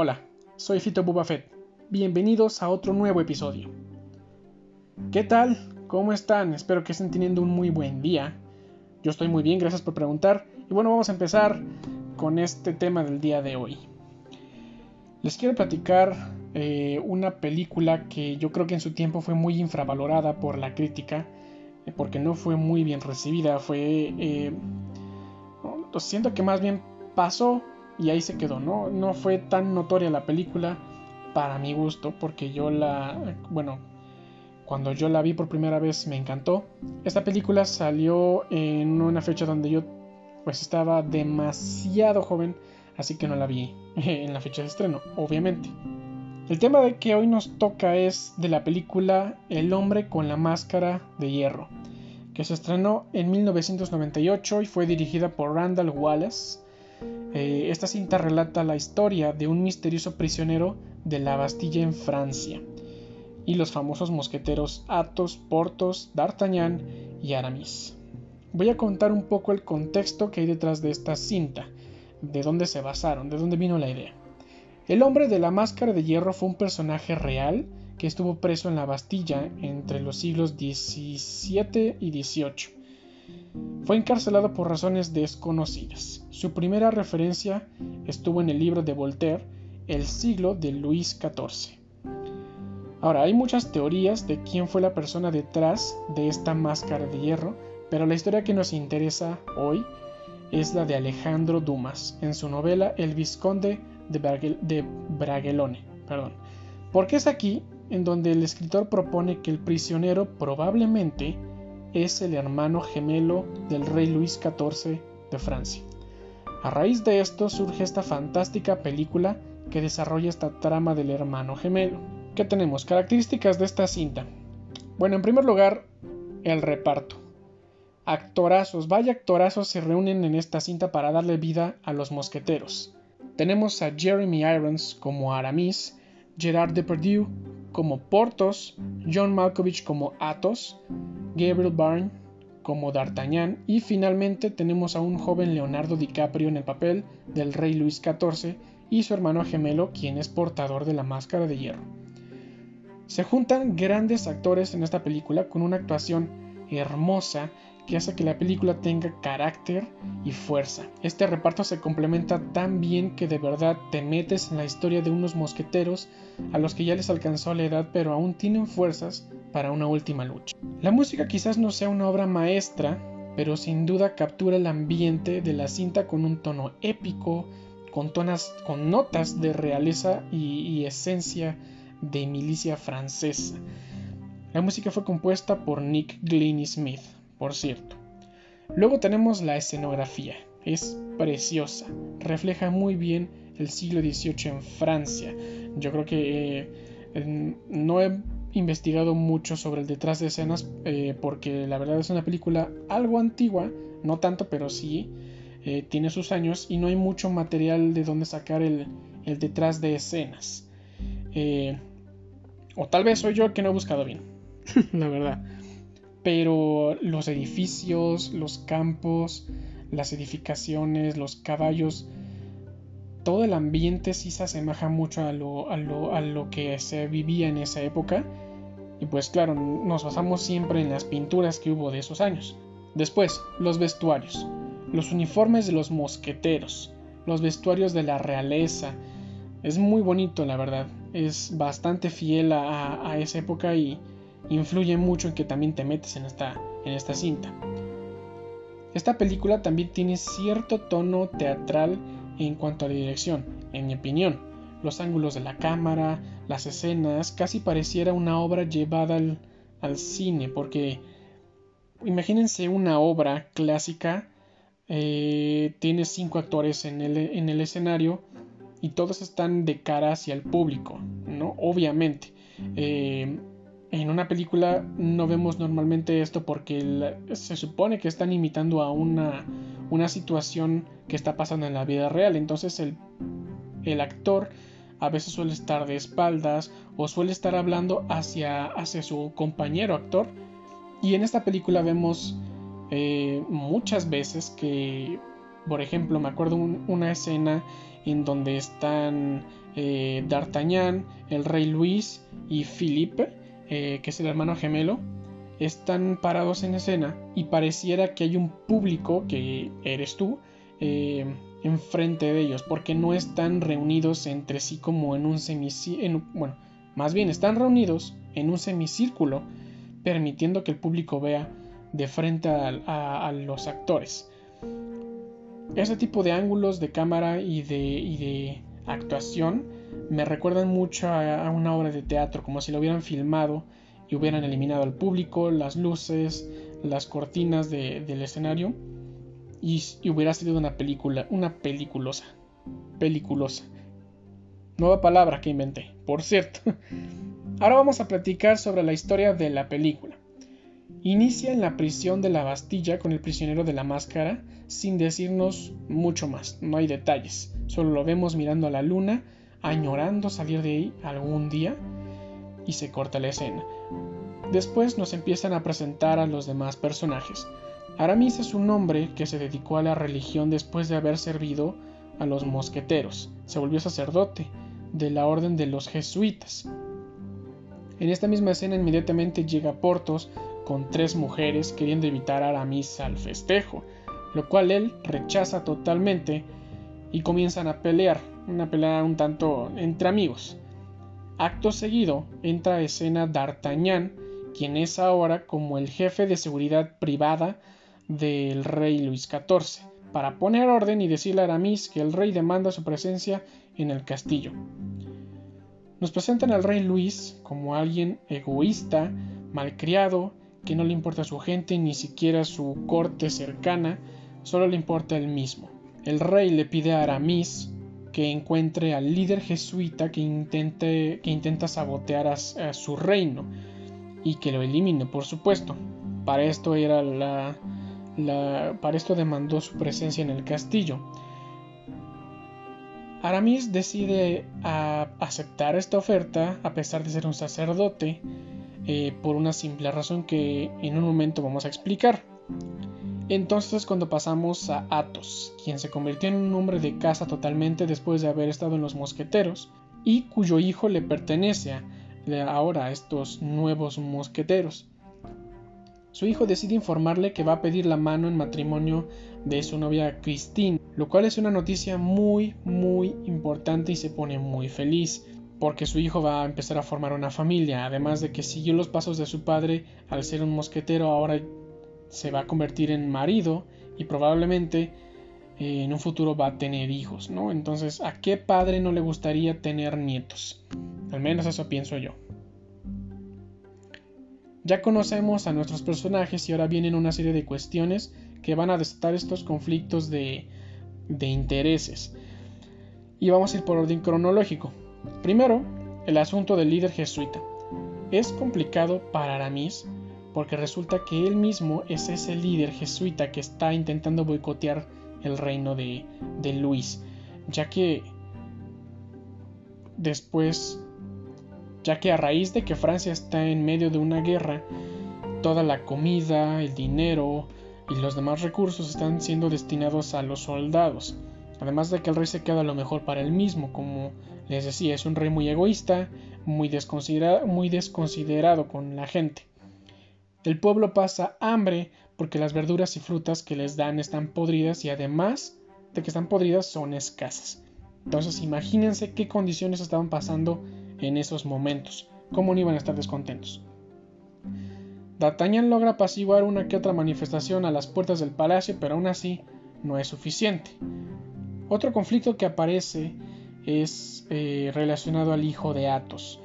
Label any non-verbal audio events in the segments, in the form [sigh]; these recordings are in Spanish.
Hola, soy Fito Bubafet. Bienvenidos a otro nuevo episodio. ¿Qué tal? ¿Cómo están? Espero que estén teniendo un muy buen día. Yo estoy muy bien, gracias por preguntar. Y bueno, vamos a empezar con este tema del día de hoy. Les quiero platicar eh, una película que yo creo que en su tiempo fue muy infravalorada por la crítica, eh, porque no fue muy bien recibida. Fue. Eh, siento que más bien pasó y ahí se quedó, ¿no? No fue tan notoria la película para mi gusto, porque yo la, bueno, cuando yo la vi por primera vez me encantó. Esta película salió en una fecha donde yo pues estaba demasiado joven, así que no la vi [laughs] en la fecha de estreno, obviamente. El tema de que hoy nos toca es de la película El hombre con la máscara de hierro, que se estrenó en 1998 y fue dirigida por Randall Wallace eh, esta cinta relata la historia de un misterioso prisionero de la Bastilla en Francia y los famosos mosqueteros Athos, Porthos, D'Artagnan y Aramis. Voy a contar un poco el contexto que hay detrás de esta cinta, de dónde se basaron, de dónde vino la idea. El hombre de la máscara de hierro fue un personaje real que estuvo preso en la Bastilla entre los siglos XVII y XVIII fue encarcelado por razones desconocidas. Su primera referencia estuvo en el libro de Voltaire, El siglo de Luis XIV. Ahora, hay muchas teorías de quién fue la persona detrás de esta máscara de hierro, pero la historia que nos interesa hoy es la de Alejandro Dumas en su novela El Visconde de, de Bragelone. Perdón. Porque es aquí en donde el escritor propone que el prisionero probablemente es el hermano gemelo del rey Luis XIV de Francia. A raíz de esto surge esta fantástica película que desarrolla esta trama del hermano gemelo. ¿Qué tenemos? Características de esta cinta. Bueno, en primer lugar, el reparto. Actorazos, vaya actorazos se reúnen en esta cinta para darle vida a los mosqueteros. Tenemos a Jeremy Irons como Aramis, Gerard Depardieu como Portos, John Malkovich como Athos, Gabriel Byrne como D'Artagnan y finalmente tenemos a un joven Leonardo DiCaprio en el papel del rey Luis XIV y su hermano gemelo quien es portador de la máscara de hierro. Se juntan grandes actores en esta película con una actuación hermosa que hace que la película tenga carácter y fuerza. Este reparto se complementa tan bien que de verdad te metes en la historia de unos mosqueteros a los que ya les alcanzó la edad pero aún tienen fuerzas para una última lucha. La música quizás no sea una obra maestra, pero sin duda captura el ambiente de la cinta con un tono épico, con, tonas, con notas de realeza y, y esencia de milicia francesa. La música fue compuesta por Nick Glennie Smith por cierto. Luego tenemos la escenografía. Es preciosa. Refleja muy bien el siglo XVIII en Francia. Yo creo que eh, no he investigado mucho sobre el detrás de escenas eh, porque la verdad es una película algo antigua, no tanto, pero sí eh, tiene sus años y no hay mucho material de donde sacar el, el detrás de escenas. o tal vez soy yo que no he buscado bien, [laughs] la verdad pero los edificios, los campos, las edificaciones, los caballos, todo el ambiente sí se asemeja mucho a lo, a lo, que se vivía en esa época. Y pues claro, nos basamos siempre en las pinturas que hubo de esos años. Después, los vestuarios, los uniformes de los mosqueteros, los vestuarios de la realeza. Es muy bonito, la verdad. Es bastante fiel a esa época y influye mucho en que también te metes en esta, en esta cinta. Esta película también tiene cierto tono teatral en cuanto a la dirección, en mi opinión. Los ángulos de la cámara, las escenas, casi pareciera una obra llevada al, cine, porque imagínense una obra clásica, eh, tiene cinco actores en el, en el escenario y todos están de cara hacia el público, ¿no? Obviamente. Eh, en una película no vemos normalmente esto porque se supone que están imitando a una, una situación que está pasando en la vida real. Entonces el, el, actor a veces suele estar de espaldas o suele estar hablando hacia, hacia su compañero actor. Y en esta película vemos eh, muchas veces que Por ejemplo, me acuerdo una escena en donde están eh, D'Artagnan, el rey Luis y Philippe, eh, que es el hermano gemelo, están parados en escena y pareciera que hay un público, que eres tú, eh, enfrente de ellos, porque no están reunidos entre sí como en un semicírculo, bueno, más bien están reunidos en un semicírculo, permitiendo que el público vea de frente a, los actores. Ese tipo de ángulos de cámara y de, y de actuación me recuerdan mucho a, una obra de teatro, como si lo hubieran filmado y hubieran eliminado al público, las luces, las cortinas del escenario y, hubiera sido una película, una peliculosa, peliculosa. Nueva palabra que inventé, por cierto. [laughs] Ahora vamos a platicar sobre la historia de la película. Inicia en la prisión de la Bastilla con el prisionero de la máscara sin decirnos mucho más, no hay detalles, solo lo vemos mirando a la luna, añorando salir de ahí algún día y se corta la escena. Después nos empiezan a presentar a los demás personajes. Aramis es un hombre que se dedicó a la religión después de haber servido a los mosqueteros. Se volvió sacerdote de la orden de los jesuitas. En esta misma escena inmediatamente llega Portos con tres mujeres queriendo evitar a Aramis al festejo, lo cual él rechaza totalmente y comienzan a pelear, una pelea un tanto entre amigos. Acto seguido entra a escena D'Artagnan, quien es ahora como el jefe de seguridad privada del rey Luis XIV, para poner orden y decirle a Aramis que el rey demanda su presencia en el castillo. Nos presentan al rey Luis como alguien egoísta, malcriado, que no le importa a su gente ni siquiera su corte cercana, solo le importa él mismo. El rey le pide a Aramis que encuentre al líder jesuita que, intente, que intenta sabotear a, su reino y que lo elimine, por supuesto. Para esto era la, para esto demandó su presencia en el castillo. Aramis decide aceptar esta oferta a pesar de ser un sacerdote eh, por una simple razón que en un momento vamos a explicar. Entonces cuando pasamos a Athos, quien se convirtió en un hombre de casa totalmente después de haber estado en los mosqueteros, y cuyo hijo le pertenece ahora a estos nuevos mosqueteros. Su hijo decide informarle que va a pedir la mano en matrimonio de su novia Christine, lo cual es una noticia muy muy importante y se pone muy feliz porque su hijo va a empezar a formar una familia, además de que siguió los pasos de su padre al ser un mosquetero, ahora se va a convertir en marido y probablemente eh, en un futuro va a tener hijos, ¿no? Entonces, ¿a qué padre no le gustaría tener nietos? Al menos eso pienso yo. Ya conocemos a nuestros personajes y ahora vienen una serie de cuestiones que van a desatar estos conflictos de, de intereses. Y vamos a ir por orden cronológico. Primero, el asunto del líder jesuita. Es complicado para Aramis porque resulta que él mismo es ese líder jesuita que está intentando boicotear el reino de, Luis, ya que después, ya que a raíz de que Francia está en medio de una guerra, toda la comida, el dinero y los demás recursos están siendo destinados a los soldados. Además de que el rey se queda lo mejor para él mismo, como les decía, es un rey muy egoísta, muy desconsiderado con la gente. El pueblo pasa hambre porque las verduras y frutas que les dan están podridas y además de que están podridas son escasas. Entonces imagínense qué condiciones estaban pasando en esos momentos, cómo no iban a estar descontentos. D'Artagnan logra apaciguar una que otra manifestación a las puertas del palacio, pero aún así no es suficiente. Otro conflicto que aparece es eh, relacionado al hijo de Athos.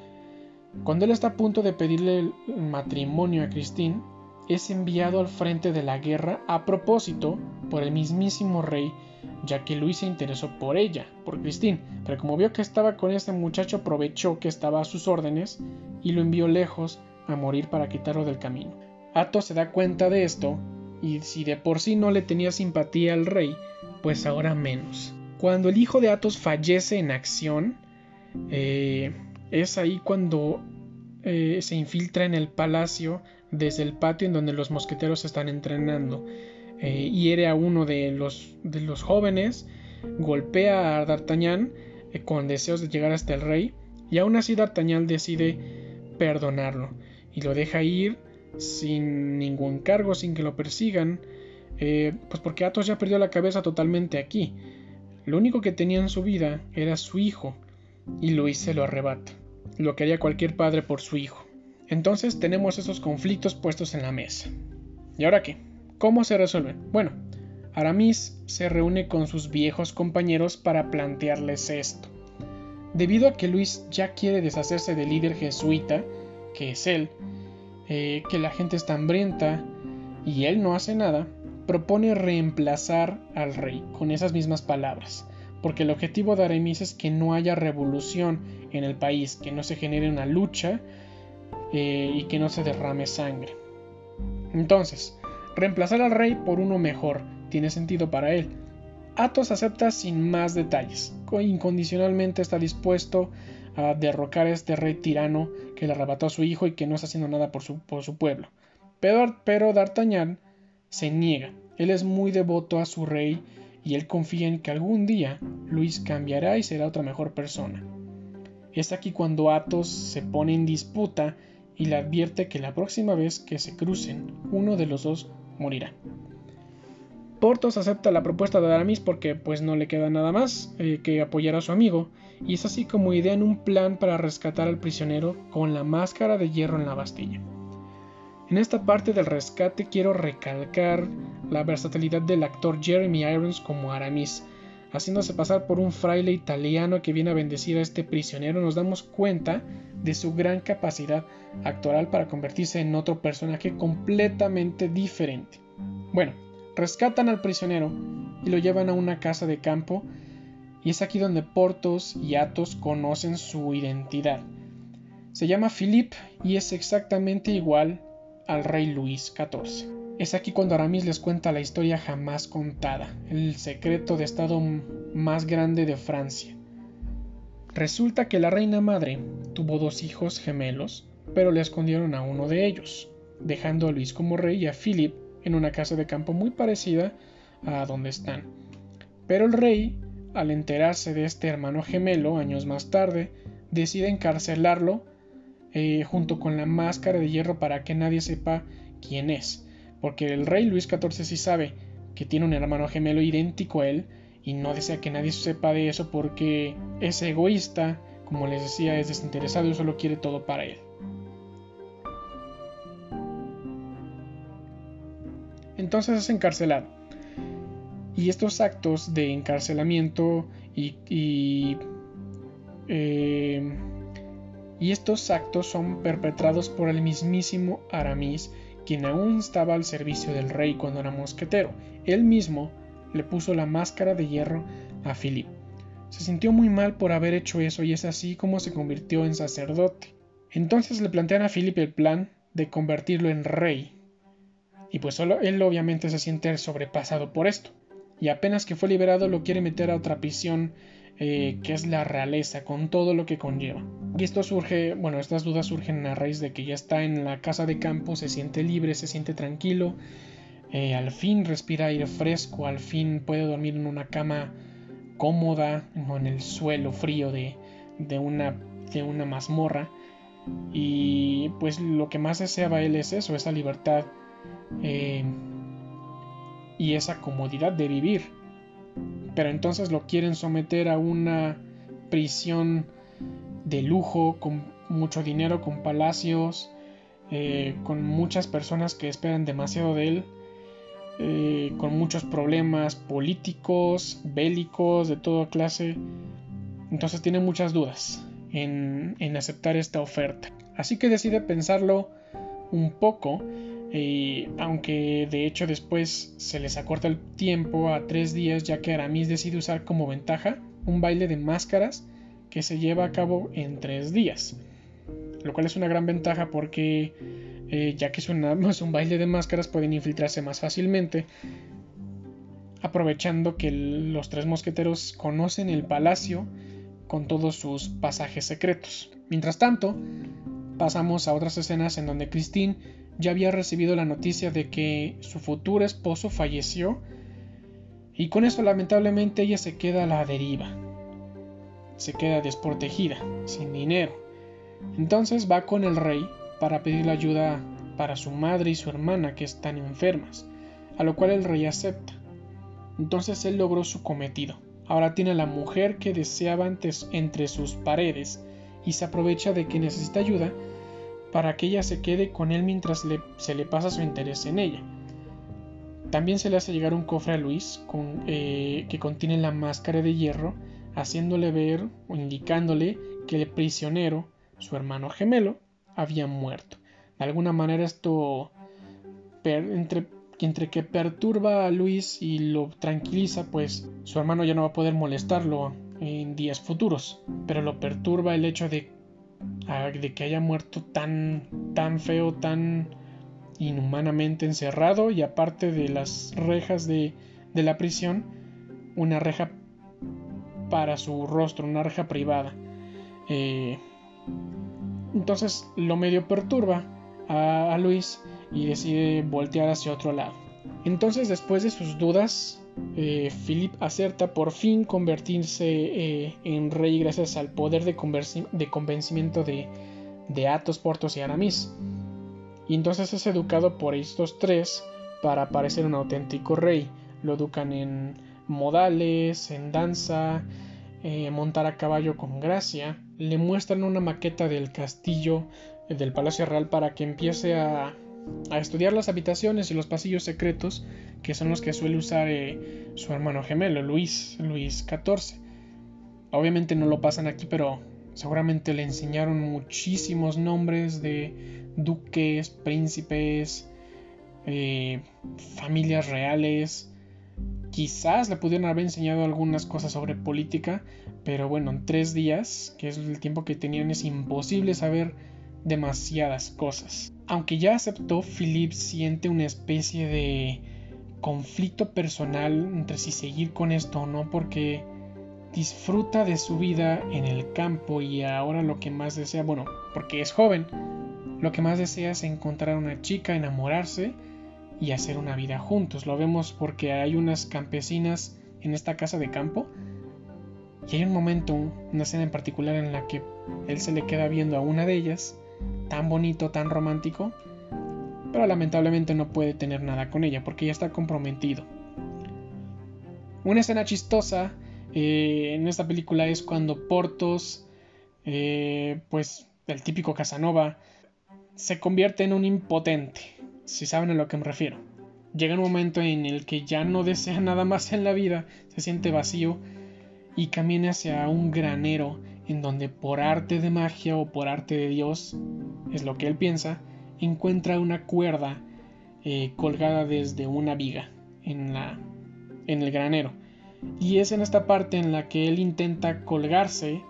Cuando él está a punto de pedirle el matrimonio a Christine, es enviado al frente de la guerra a propósito por el mismísimo rey, ya que Luis se interesó por ella, por Christine, pero como vio que estaba con este muchacho aprovechó que estaba a sus órdenes y lo envió lejos a morir para quitarlo del camino. Athos se da cuenta de esto y si de por sí no le tenía simpatía al rey, pues ahora menos. Cuando el hijo de Athos fallece en acción, eh, es ahí cuando eh, se infiltra en el palacio desde el patio en donde los mosqueteros están entrenando. eh, hiere a uno de los, de los jóvenes, golpea a D'Artagnan eh, con deseos de llegar hasta el rey, y aún así D'Artagnan decide perdonarlo y lo deja ir sin ningún cargo, sin que lo persigan, eh, pues porque Athos ya perdió la cabeza totalmente aquí. Lo único que tenía en su vida era su hijo, y Luis se lo arrebata, lo que haría cualquier padre por su hijo. Entonces tenemos esos conflictos puestos en la mesa. ¿Y ahora qué? ¿Cómo se resuelven? Bueno, Aramis se reúne con sus viejos compañeros para plantearles esto. Debido a que Luis ya quiere deshacerse del líder jesuita, que es él, eh, que la gente está hambrienta y él no hace nada, propone reemplazar al rey con esas mismas palabras, porque el objetivo de Aramis es que no haya revolución en el país, que no se genere una lucha eh, y que no se derrame sangre. Entonces, reemplazar al rey por uno mejor tiene sentido para él. Athos acepta sin más detalles, incondicionalmente está dispuesto a derrocar a este rey tirano que le arrebató a su hijo y que no está haciendo nada por su, por su pueblo. Pero, pero D'Artagnan se niega, él es muy devoto a su rey y él confía en que algún día Luis cambiará y será otra mejor persona. Es aquí cuando Athos se pone en disputa y le advierte que la próxima vez que se crucen, uno de los dos morirá. Portos acepta la propuesta de Aramis porque pues no le queda nada más eh, que apoyar a su amigo, y es así como idean un plan para rescatar al prisionero con la máscara de hierro en la Bastilla. En esta parte del rescate quiero recalcar la versatilidad del actor Jeremy Irons como Aramis, haciéndose pasar por un fraile italiano que viene a bendecir a este prisionero, nos damos cuenta de su gran capacidad actoral para convertirse en otro personaje completamente diferente. Bueno, rescatan al prisionero y lo llevan a una casa de campo y es aquí donde Portos y Athos conocen su identidad. Se llama Philippe y es exactamente igual al rey Luis XIV. Es aquí cuando Aramis les cuenta la historia jamás contada, el secreto de estado más grande de Francia. Resulta que la reina madre tuvo dos hijos gemelos, pero le escondieron a uno de ellos, dejando a Luis como rey y a Philip en una casa de campo muy parecida a donde están. Pero el rey, al enterarse de este hermano gemelo años más tarde, decide encarcelarlo eh, junto con la máscara de hierro para que nadie sepa quién es porque el rey Luis XIV sí sabe que tiene un hermano gemelo idéntico a él y no desea que nadie sepa de eso porque es egoísta, como les decía, es desinteresado y solo quiere todo para él. Entonces es encarcelado. Y estos actos de encarcelamiento y, y, eh, y estos actos son perpetrados por el mismísimo Aramis quien aún estaba al servicio del rey cuando era mosquetero. Él mismo le puso la máscara de hierro a Philip. Se sintió muy mal por haber hecho eso y es así como se convirtió en sacerdote. Entonces le plantean a Philip el plan de convertirlo en rey. Y pues solo él obviamente se siente sobrepasado por esto. Y apenas que fue liberado lo quiere meter a otra prisión eh, que es la realeza, con todo lo que conlleva. Y esto surge, bueno, estas dudas surgen a raíz de que ya está en la casa de campo, se siente libre, se siente tranquilo, eh, al fin respira aire fresco, al fin puede dormir en una cama cómoda, no en el suelo frío de, de, una, de una mazmorra. Y pues lo que más deseaba él es eso, esa libertad eh, y esa comodidad de vivir pero entonces lo quieren someter a una prisión de lujo, con mucho dinero, con palacios, eh, con muchas personas que esperan demasiado de él, eh, con muchos problemas políticos, bélicos, de toda clase. Entonces tiene muchas dudas en, en aceptar esta oferta. Así que decide pensarlo un poco aunque de hecho después se les acorta el tiempo a tres días ya que Aramis decide usar como ventaja un baile de máscaras que se lleva a cabo en tres días. Lo cual es una gran ventaja porque eh, ya que es, [laughs] un baile de máscaras pueden infiltrarse más fácilmente aprovechando que los tres mosqueteros conocen el palacio con todos sus pasajes secretos. Mientras tanto, pasamos a otras escenas en donde Christine ya había recibido la noticia de que su futuro esposo falleció y con eso lamentablemente ella se queda a la deriva. Se queda desprotegida, sin dinero. Entonces va con el rey para pedirle ayuda para su madre y su hermana que están enfermas, a lo cual el rey acepta. Entonces él logró su cometido. Ahora tiene a la mujer que deseaba antes entre sus paredes y se aprovecha de que necesita ayuda para que ella se quede con él mientras se le pasa su interés en ella. También se le hace llegar un cofre a Luis eh, que contiene la máscara de hierro, haciéndole ver o indicándole que el prisionero, su hermano gemelo, había muerto. De alguna manera esto, entre, entre que perturba a Luis y lo tranquiliza, pues su hermano ya no va a poder molestarlo en días futuros, pero lo perturba el hecho de, de que haya muerto tan, tan feo, tan inhumanamente encerrado y aparte de las rejas de, la prisión, una reja para su rostro, una reja privada. Eh, entonces lo medio perturba a, Luis y decide voltear hacia otro lado. Entonces después de sus dudas, eh, Philip acerta por fin convertirse eh, en rey gracias al poder de, convencimiento de, de Athos, Portos y Aramis y entonces es educado por estos tres para parecer un auténtico rey. Lo educan en modales, en danza, eh, montar a caballo con gracia. Le muestran una maqueta del castillo eh, del Palacio Real para que empiece a, a, estudiar las habitaciones y los pasillos secretos que son los que suele usar eh, su hermano gemelo, Luis, Luis XIV. Obviamente no lo pasan aquí, pero seguramente le enseñaron muchísimos nombres de duques, príncipes, eh, familias reales. Quizás le pudieran haber enseñado algunas cosas sobre política, pero bueno, en tres días, que es el tiempo que tenían, es imposible saber demasiadas cosas. Aunque ya aceptó, Philip siente una especie de conflicto personal entre si seguir con esto o no, porque disfruta de su vida en el campo y ahora lo que más desea, bueno, porque es joven, lo que más desea es encontrar a una chica, enamorarse y hacer una vida juntos. Lo vemos porque hay unas campesinas en esta casa de campo y hay un momento, una escena en particular en la que él se le queda viendo a una de ellas, tan bonito, tan romántico, pero lamentablemente no puede tener nada con ella porque ya está comprometido. Una escena chistosa eh, en esta película es cuando Portos, eh, pues el típico Casanova, se convierte en un impotente, si saben a lo que me refiero. Llega un momento en el que ya no desea nada más en la vida, se siente vacío y camina hacia un granero en donde por arte de magia o por arte de Dios, es lo que él piensa, encuentra una cuerda eh, colgada desde una viga en, la, en el granero. Y es en esta parte en la que él intenta colgarse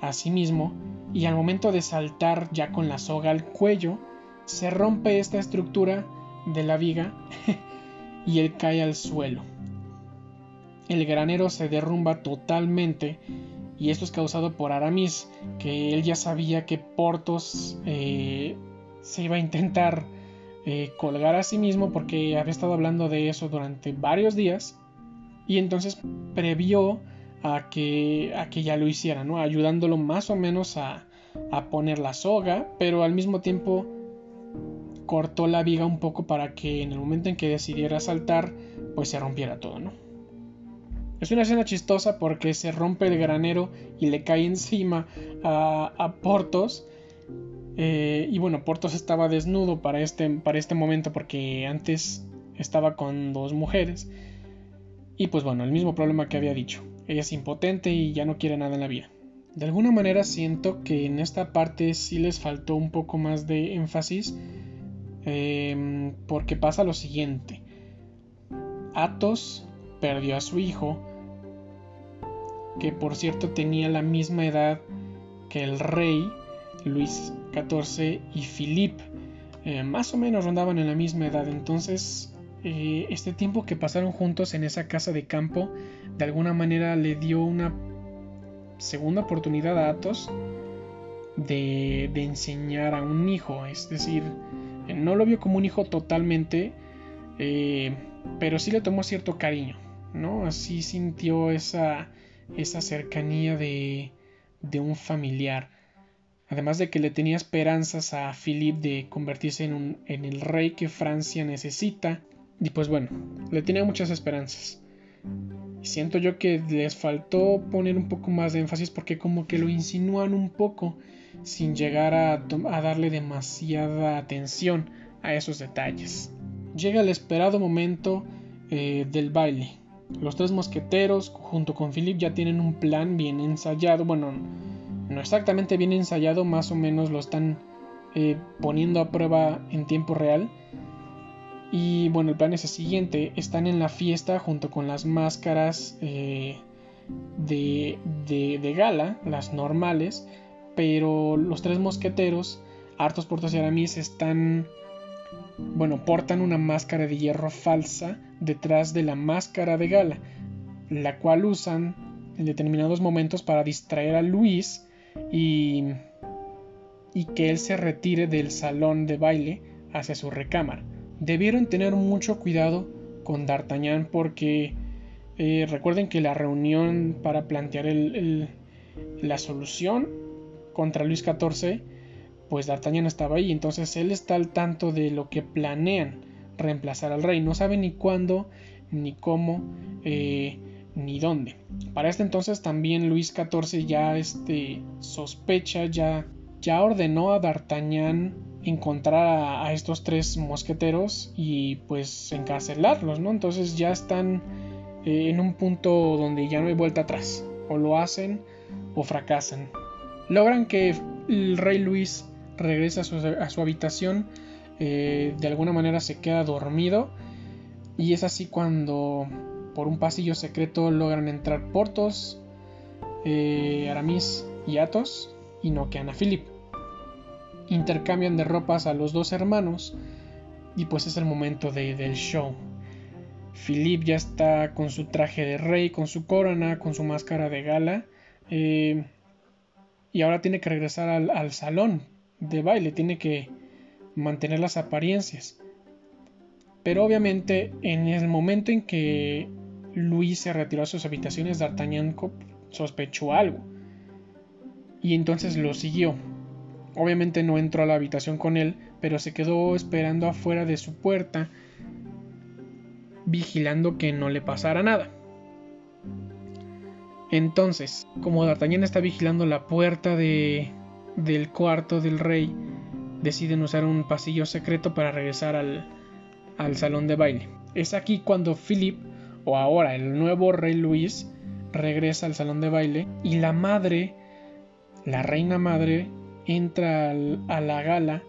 a sí mismo y al momento de saltar ya con la soga al cuello, se rompe esta estructura de la viga [laughs] y él cae al suelo. El granero se derrumba totalmente y esto es causado por Aramis, que él ya sabía que Portos eh, se iba a intentar eh, colgar a sí mismo porque había estado hablando de eso durante varios días y entonces previó a que, a que ya lo hiciera, ¿no? Ayudándolo más o menos a, a poner la soga, pero al mismo tiempo cortó la viga un poco para que en el momento en que decidiera saltar, pues se rompiera todo, ¿no? Es una escena chistosa porque se rompe el granero y le cae encima a, a Portos. Eh, y bueno, Portos estaba desnudo para este, para este momento porque antes estaba con dos mujeres. Y pues bueno, el mismo problema que había dicho. Ella es impotente y ya no quiere nada en la vida. De alguna manera siento que en esta parte sí les faltó un poco más de énfasis em, porque pasa lo siguiente. Athos perdió a su hijo, que por cierto tenía la misma edad que el rey Luis XIV y Philippe. Eh, más o menos rondaban en la misma edad, entonces eh, este tiempo que pasaron juntos en esa casa de campo de alguna manera le dio una segunda oportunidad a Athos de, enseñar a un hijo, es decir, No lo vio como un hijo totalmente, eh, pero sí le tomó cierto cariño, ¿no? Así sintió esa, esa cercanía de, de un familiar. Además de que le tenía esperanzas a Philippe de convertirse en, un, el rey que Francia necesita. Y pues bueno, le tenía muchas esperanzas. Siento yo que les faltó poner un poco más de énfasis porque como que lo insinúan un poco sin llegar a, darle demasiada atención a esos detalles. Llega el esperado momento eh, del baile. Los tres mosqueteros junto con Philip ya tienen un plan bien ensayado. Bueno, no exactamente bien ensayado, más o menos lo están eh, poniendo a prueba en tiempo real. Y bueno, el plan es el siguiente. Están en la fiesta junto con las máscaras eh, de, de, gala, las normales. Pero los tres mosqueteros, Artos, Portos y Aramis, están... Bueno, portan una máscara de hierro falsa detrás de la máscara de gala, la cual usan en determinados momentos para distraer a Luis y, y que él se retire del salón de baile hacia su recámara. Debieron tener mucho cuidado con D'Artagnan porque eh, recuerden que la reunión para plantear la solución contra Luis XIV, pues D'Artagnan estaba ahí, entonces él está al tanto de lo que planean reemplazar al rey, no sabe ni cuándo, ni cómo, eh, ni dónde. Para este entonces también Luis XIV ya este, sospecha, ya, ya ordenó a D'Artagnan encontrar a, estos tres mosqueteros y pues encarcelarlos, ¿no? Entonces ya están eh, en un punto donde ya no hay vuelta atrás. O lo hacen o fracasan. Logran que el rey Luis regrese a su, habitación. Eh, de alguna manera se queda dormido. Y es así cuando por un pasillo secreto logran entrar Portos, eh, Aramis y Athos y noquean a Philip intercambian de ropas a los dos hermanos y pues es el momento del show. Philip ya está con su traje de rey, con su corona, con su máscara de gala eh, y ahora tiene que regresar al salón de baile, tiene que mantener las apariencias. Pero obviamente en el momento en que Luis se retiró a sus habitaciones, D'Artagnan sospechó algo. Y entonces lo siguió. Obviamente no entró a la habitación con él, pero se quedó esperando afuera de su puerta, vigilando que no le pasara nada. Entonces, como D'Artagnan está vigilando la puerta de, del cuarto del rey, deciden usar un pasillo secreto para regresar al, al salón de baile. Es aquí cuando Philip, o ahora el nuevo rey Luis, regresa al salón de baile y la madre, la reina madre, entra a la gala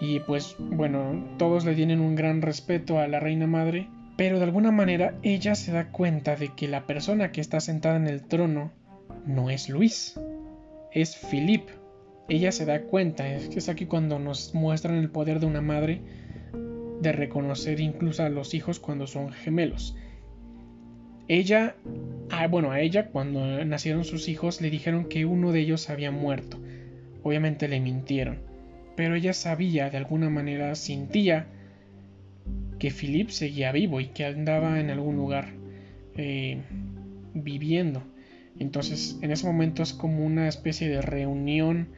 y pues bueno, todos le tienen un gran respeto a la reina madre, pero de alguna manera ella se da cuenta de que la persona que está sentada en el trono no es Luis, es Philip. Ella se da cuenta, es que es aquí cuando nos muestran el poder de una madre de reconocer incluso a los hijos cuando son gemelos. Ella, ah, bueno, a ella cuando nacieron sus hijos le dijeron que uno de ellos había muerto Obviamente le mintieron, pero ella sabía, de alguna manera sentía que Philip seguía vivo y que andaba en algún lugar eh, viviendo. Entonces en ese momento es como una especie de reunión,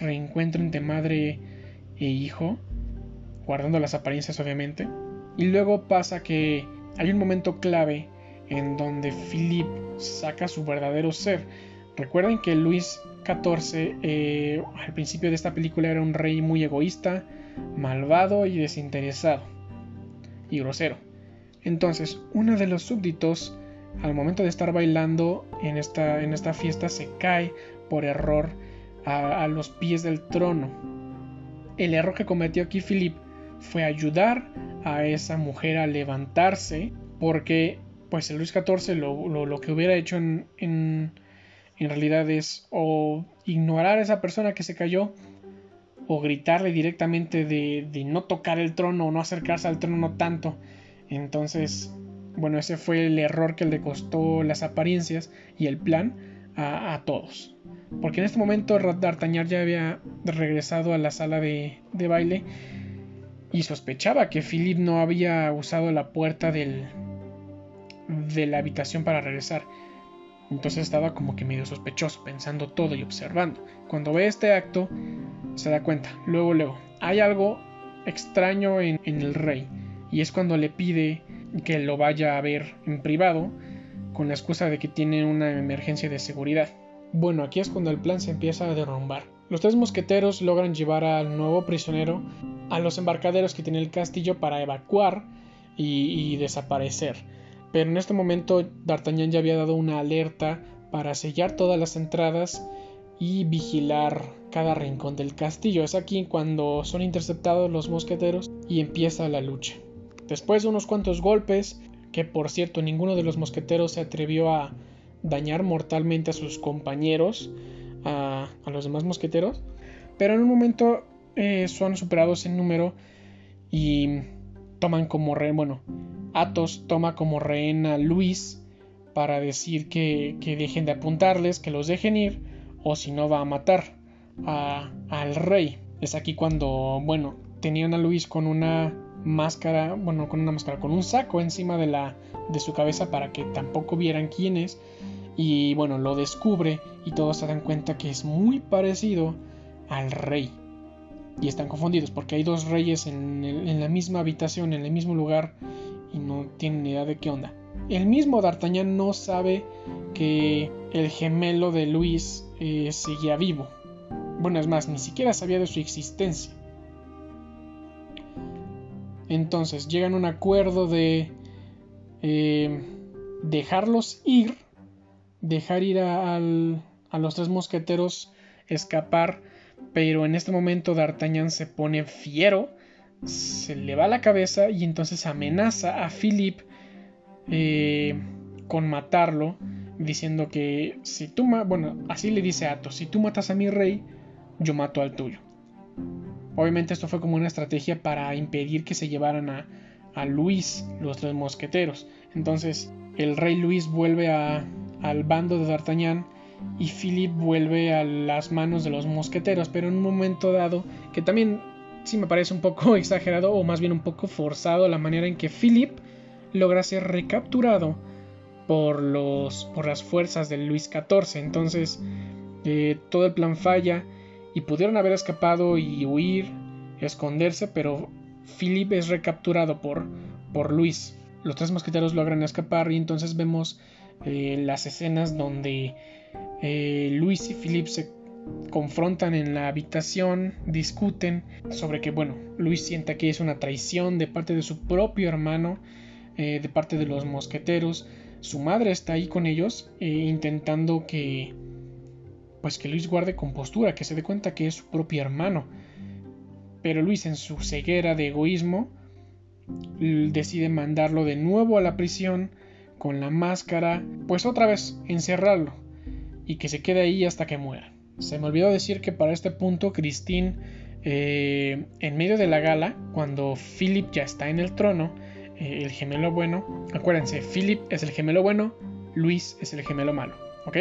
reencuentro entre madre e hijo, guardando las apariencias obviamente. Y luego pasa que hay un momento clave en donde Philip saca su verdadero ser. Recuerden que Luis 14 eh, al principio de esta película era un rey muy egoísta, malvado y desinteresado. Y grosero. Entonces, uno de los súbditos, al momento de estar bailando en esta, en esta fiesta, se cae por error a, los pies del trono. El error que cometió aquí Philip fue ayudar a esa mujer a levantarse, porque pues el Luis XIV lo, que hubiera hecho en en realidad es o ignorar a esa persona que se cayó o gritarle directamente de, no tocar el trono o no acercarse al trono tanto. Entonces, bueno, ese fue el error que le costó las apariencias y el plan a, todos. Porque en este momento D'Artagnan ya había regresado a la sala de, baile y sospechaba que Philip no había usado la puerta del, de la habitación para regresar. Entonces estaba como que medio sospechoso, pensando todo y observando. Cuando ve este acto, se da cuenta, luego, luego, hay algo extraño en, en el rey. Y es cuando le pide que lo vaya a ver en privado, con la excusa de que tiene una emergencia de seguridad. Bueno, aquí es cuando el plan se empieza a derrumbar. Los tres mosqueteros logran llevar al nuevo prisionero a los embarcaderos que tiene el castillo para evacuar y, desaparecer. Pero en este momento D'Artagnan ya había dado una alerta para sellar todas las entradas y vigilar cada rincón del castillo. Es aquí cuando son interceptados los mosqueteros y empieza la lucha. Después de unos cuantos golpes, que por cierto ninguno de los mosqueteros se atrevió a dañar mortalmente a sus compañeros, a, los demás mosqueteros. Pero en un momento eh, son superados en número y toman como rehén, bueno, Athos toma como rehén a Luis para decir que, dejen de apuntarles, que los dejen ir, o si no va a matar al rey. Es aquí cuando, bueno, tenían a Luis con una máscara, bueno, con una máscara, con un saco encima de la de su cabeza para que tampoco vieran quién es y bueno, lo descubre y todos se dan cuenta que es muy parecido al rey. Y están confundidos porque hay dos reyes en, la misma habitación, en el mismo lugar y no tienen idea de qué onda. El mismo D'Artagnan no sabe que el gemelo de Luis eh, seguía vivo. Bueno, es más, ni siquiera sabía de su existencia. Entonces llegan a un acuerdo de eh, dejarlos ir dejar ir a, los tres mosqueteros escapar, pero en este momento D'Artagnan se pone fiero, se le va la cabeza y entonces amenaza a Philip eh, con matarlo, diciendo que si tú, bueno, así le dice a Athos, si tú matas a mi rey, yo mato al tuyo. Obviamente esto fue como una estrategia para impedir que se llevaran a, Luis, los tres mosqueteros. Entonces el rey Luis vuelve al bando de D'Artagnan y Philip vuelve a las manos de los mosqueteros, pero en un momento dado, que también sí me parece un poco [laughs] exagerado o más bien un poco forzado la manera en que Philip logra ser recapturado por, los, por las fuerzas de Luis XIV. Entonces eh, todo el plan falla y pudieron haber escapado y huir, esconderse, pero Philip es recapturado por, por Luis. Los tres mosqueteros logran escapar y entonces vemos eh, las escenas donde eh, Luis y Philip se confrontan en la habitación, discuten sobre que, bueno, Luis sienta que es una traición de parte de su propio hermano, eh, de parte de los mosqueteros. Su madre está ahí con ellos, intentando que, pues que Luis guarde compostura, que se dé cuenta que es su propio hermano. Pero Luis, en su ceguera de egoísmo, decide mandarlo de nuevo a la prisión con la máscara, pues otra vez encerrarlo y que se quede ahí hasta que muera. Se me olvidó decir que para este punto Christine, eh, en medio de la gala, cuando Philip ya está en el trono, eh, el gemelo bueno, acuérdense, Philip es el gemelo bueno, Luis es el gemelo malo, ¿ok?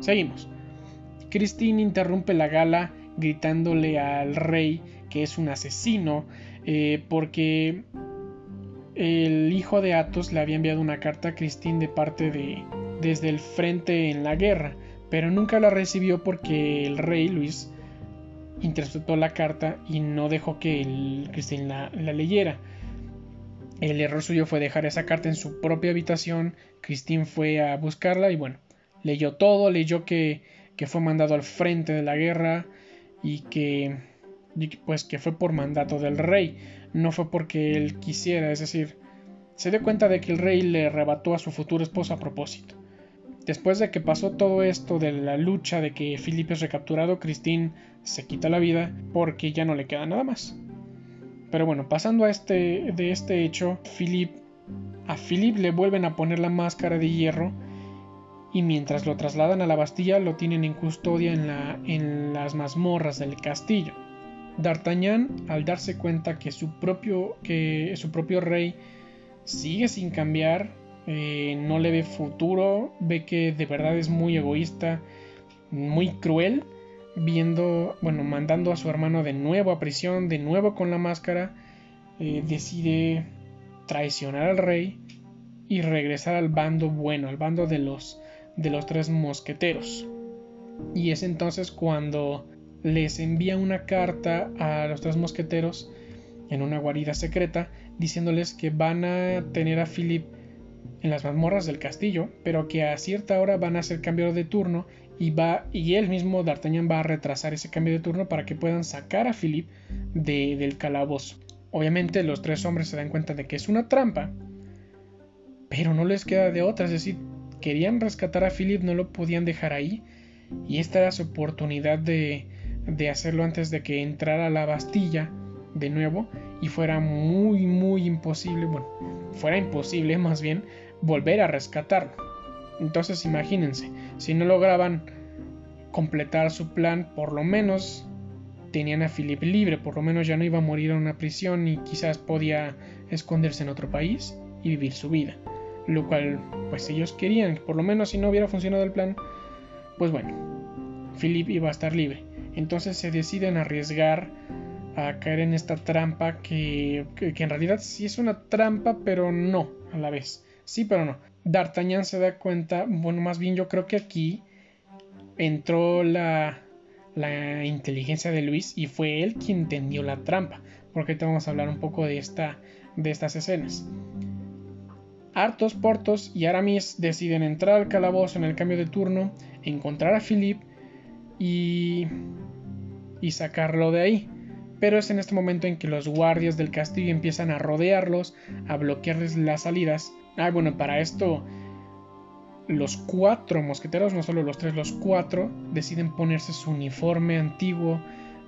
Seguimos. Christine interrumpe la gala gritándole al rey que es un asesino eh, porque el hijo de Athos le había enviado una carta a Christine de parte de desde el frente en la guerra, pero nunca la recibió porque el rey Luis interpretó la carta y no dejó que el, Christine la, leyera. El error suyo fue dejar esa carta en su propia habitación. Christine fue a buscarla y bueno, leyó todo, leyó que, que fue mandado al frente de la guerra y que pues que fue por mandato del rey no fue porque él quisiera, es decir, se dio cuenta de que el rey le arrebató a su futuro esposo a propósito. Después de que pasó todo esto de la lucha de que Felipe es recapturado, Christine se quita la vida porque ya no le queda nada más. Pero bueno, pasando a este, de este hecho, Philip, a Philip le vuelven a poner la máscara de hierro y mientras lo trasladan a la Bastilla lo tienen en custodia en, la, en las mazmorras del castillo. D'Artagnan, al darse cuenta que su propio, que su propio rey sigue sin cambiar, eh, no le ve futuro, ve que de verdad es muy egoísta, muy cruel, viendo, bueno, mandando a su hermano de nuevo a prisión, de nuevo con la máscara, eh, decide traicionar al rey y regresar al bando bueno, al bando de los, de los tres mosqueteros. Y es entonces cuando les envía una carta a los tres mosqueteros en una guarida secreta diciéndoles que van a tener a Philip en las mazmorras del castillo, pero que a cierta hora van a hacer cambio de turno y va y él mismo D'Artagnan va a retrasar ese cambio de turno para que puedan sacar a Philip del calabozo. Obviamente los tres hombres se dan cuenta de que es una trampa, pero no les queda de otra, es decir, querían rescatar a Philip, no lo podían dejar ahí y esta era su oportunidad de, hacerlo antes de que entrara la Bastilla de nuevo y fuera muy muy imposible, bueno, fuera imposible más bien volver a rescatarlo. Entonces imagínense, si no lograban completar su plan, por lo menos tenían a Philip libre, por lo menos ya no iba a morir en una prisión y quizás podía esconderse en otro país y vivir su vida. Lo cual, pues ellos querían, por lo menos si no hubiera funcionado el plan, pues bueno, Philip iba a estar libre. Entonces se deciden arriesgar a caer en esta trampa que, que, en realidad sí es una trampa, pero no a la vez. Sí, pero no. D'Artagnan se da cuenta, bueno, más bien yo creo que aquí entró la, la inteligencia de Luis y fue él quien entendió la trampa, porque ahorita vamos a hablar un poco de, esta, de estas escenas. Artos, Portos y Aramis deciden entrar al calabozo en el cambio de turno, encontrar a Philip y, y sacarlo de ahí. Pero es en este momento en que los guardias del castillo empiezan a rodearlos, a bloquearles las salidas. Ah, bueno, para esto los cuatro mosqueteros, no solo los tres, los cuatro, deciden ponerse su uniforme antiguo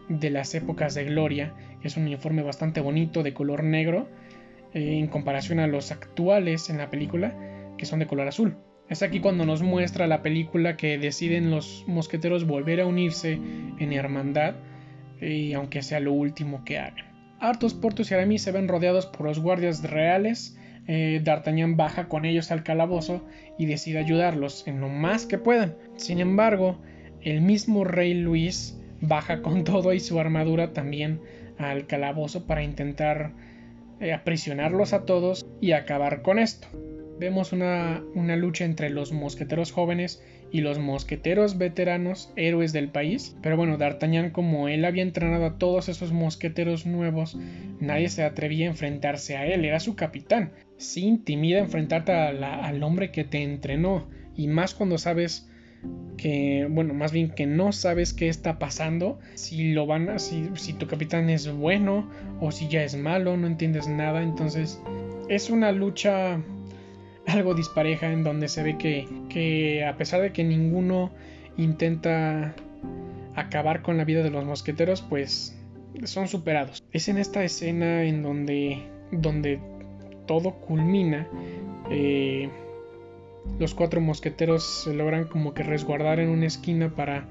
de las épocas de gloria. Es un uniforme bastante bonito, de color negro, en comparación a los actuales en la película, que son de color azul. Es aquí cuando nos muestra la película que deciden los mosqueteros volver a unirse en hermandad, y aunque sea lo último que hagan. Artos, Portos y Aramis se ven rodeados por los guardias reales, eh, D'Artagnan baja con ellos al calabozo y decide ayudarlos en lo más que puedan. Sin embargo, el mismo rey Luis baja con [laughs] todo y su armadura también al calabozo para intentar eh, aprisionarlos a todos y acabar con esto. Vemos una, lucha entre los mosqueteros jóvenes y los mosqueteros veteranos, héroes del país. Pero bueno, D'Artagnan, como él había entrenado a todos esos mosqueteros nuevos, nadie se atrevía a enfrentarse a él, era su capitán. Sí intimida enfrentarte al hombre que te entrenó, y más cuando sabes que, bueno, más bien que no sabes qué está pasando, si lo van a, si, si tu capitán es bueno o si ya es malo, no entiendes nada, entonces es una lucha algo dispareja en donde se ve que, que a pesar de que ninguno intenta acabar con la vida de los mosqueteros, pues son superados. Es en esta escena en donde, donde todo culmina. Eh, los cuatro mosqueteros se logran como que resguardar en una esquina para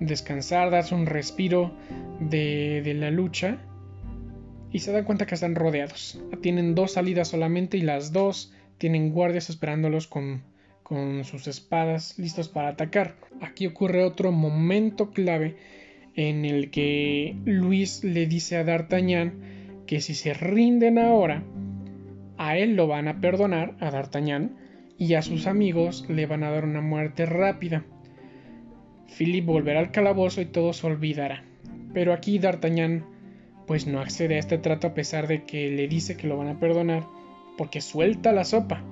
descansar, darse un respiro de, de la lucha. Y se dan cuenta que están rodeados. Tienen dos salidas solamente y las dos tienen guardias esperándolos con, con sus espadas listos para atacar. Aquí ocurre otro momento clave en el que Luis le dice a D'Artagnan que si se rinden ahora, a él lo van a perdonar, a D'Artagnan, y a sus amigos le van a dar una muerte rápida. Philip volverá al calabozo y todo se olvidará. Pero aquí D'Artagnan pues no accede a este trato a pesar de que le dice que lo van a perdonar porque suelta la sopa.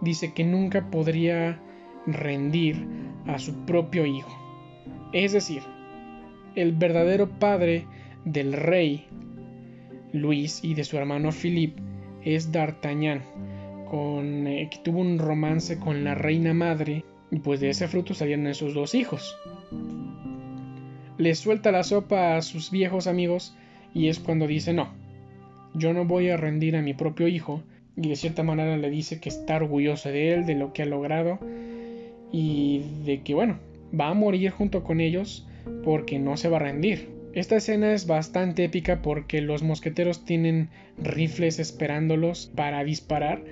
Dice que nunca podría rendir a su propio hijo. Es decir, el verdadero padre del rey Luis y de su hermano Philippe es D'Artagnan, con, eh, que tuvo un romance con la reina madre y pues de ese fruto salieron esos dos hijos. Le suelta la sopa a sus viejos amigos y es cuando dice no, yo no voy a rendir a mi propio hijo y de cierta manera le dice que está orgulloso de él, de lo que ha logrado y de que bueno, va a morir junto con ellos porque no se va a rendir. Esta escena es bastante épica porque los mosqueteros tienen rifles esperándolos para disparar,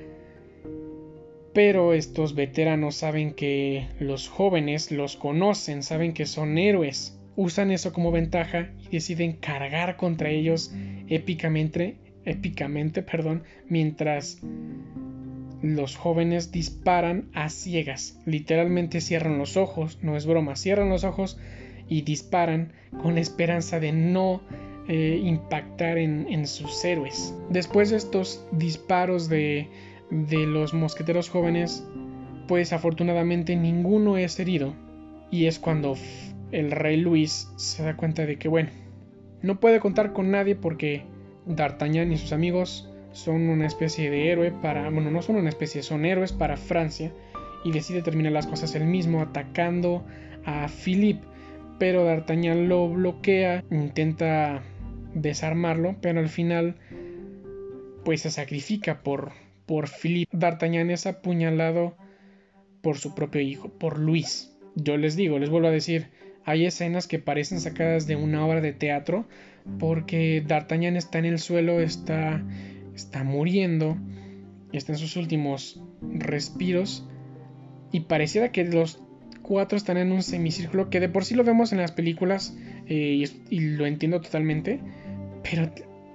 pero estos veteranos saben que los jóvenes los conocen, saben que son héroes, usan eso como ventaja y deciden cargar contra ellos épicamente épicamente, perdón, mientras los jóvenes disparan a ciegas. Literalmente cierran los ojos, no es broma, cierran los ojos y disparan con la esperanza de no eh, impactar en, sus héroes. Después de estos disparos de, de los mosqueteros jóvenes, pues afortunadamente ninguno es herido. Y es cuando el rey Luis se da cuenta de que, bueno, no puede contar con nadie porque D'Artagnan y sus amigos son una especie de héroe para, bueno, no son una especie, son héroes para Francia y decide terminar las cosas él mismo atacando a Philippe, pero D'Artagnan lo bloquea, intenta desarmarlo, pero al final pues se sacrifica por por Philippe. D'Artagnan es apuñalado por su propio hijo, por Luis. Yo les digo, les vuelvo a decir, hay escenas que parecen sacadas de una obra de teatro porque D'Artagnan está en el suelo, está está muriendo, está en sus últimos respiros y pareciera que los cuatro están en un semicírculo que de por sí lo vemos en las películas eh, y, lo entiendo totalmente, pero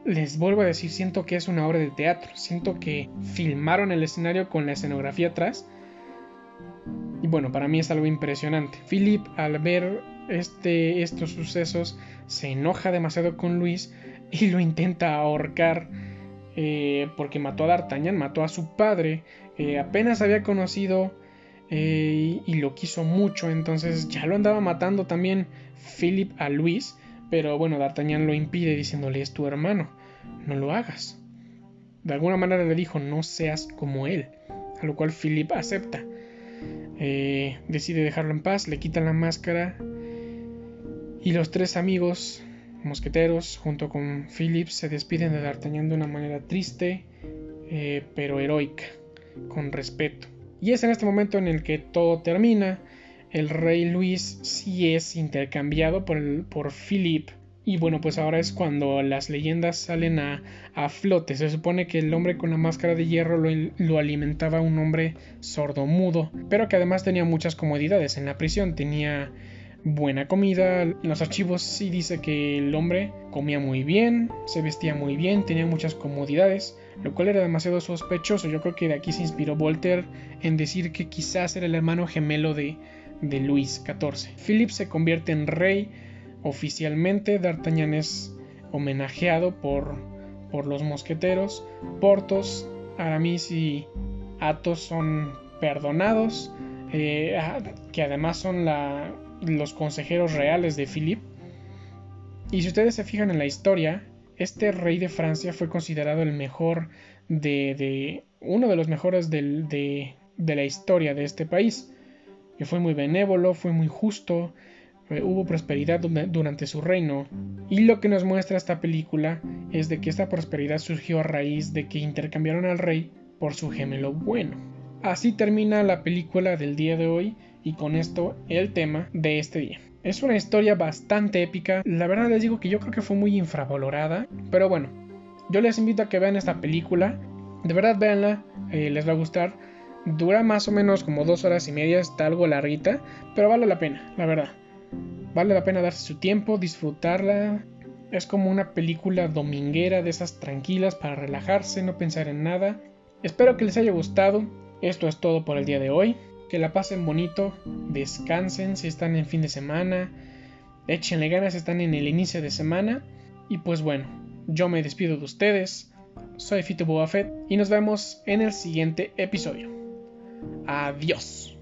les vuelvo a decir, siento que es una obra de teatro, siento que filmaron el escenario con la escenografía atrás. Y bueno, para mí es algo impresionante. Philip al ver este, estos sucesos se enoja demasiado con Luis y lo intenta ahorcar eh, porque mató a D'Artagnan, mató a su padre, eh, apenas había conocido eh, y lo quiso mucho, entonces ya lo andaba matando también Philip a Luis, pero bueno, D'Artagnan lo impide diciéndole es tu hermano, no lo hagas. De alguna manera le dijo no seas como él, a lo cual Philip acepta. decide dejarlo en paz, le quita la máscara y los tres amigos mosqueteros, junto con Philip, se despiden de D'Artagnan de una manera triste, eh, pero heroica, con respeto. Y es en este momento en el que todo termina. El rey Luis sí es intercambiado por, por Philip. Y bueno, pues ahora es cuando las leyendas salen a, a flote. Se supone que el hombre con la máscara de hierro lo, lo, alimentaba un hombre sordomudo, pero que además tenía muchas comodidades en la prisión. Tenía buena comida. En los archivos sí dice que el hombre comía muy bien, se vestía muy bien, tenía muchas comodidades, lo cual era demasiado sospechoso. Yo creo que de aquí se inspiró Voltaire en decir que quizás era el hermano gemelo de, de Luis XIV. Philip se convierte en rey oficialmente, D'Artagnan es homenajeado por, por los mosqueteros, Portos, Aramis y Athos son perdonados, eh, ah, que además son los consejeros reales de Philip. Y si ustedes se fijan en la historia, este rey de Francia fue considerado el mejor de, de uno de los mejores de, de, la historia de este país. Que fue muy benévolo, fue muy justo, hubo prosperidad durante su reino. Y lo que nos muestra esta película es de que esta prosperidad surgió a raíz de que intercambiaron al rey por su gemelo bueno. Así termina la película del día de hoy y con esto el tema de este día. Es una historia bastante épica, la verdad les digo que yo creo que fue muy infravalorada, pero bueno, yo les invito a que vean esta película, de verdad véanla, eh, les va a gustar, dura más o menos como dos horas y media, está algo larguita, pero vale la pena, la verdad. Vale la pena darse su tiempo, disfrutarla. Es como una película dominguera de esas tranquilas para relajarse, no pensar en nada. Espero que les haya gustado. Esto es todo por el día de hoy que la pasen bonito, descansen si están en fin de semana, échenle ganas si están en el inicio de semana. Y pues bueno, yo me despido de ustedes, soy Fito Boafet y nos vemos en el siguiente episodio. Adiós.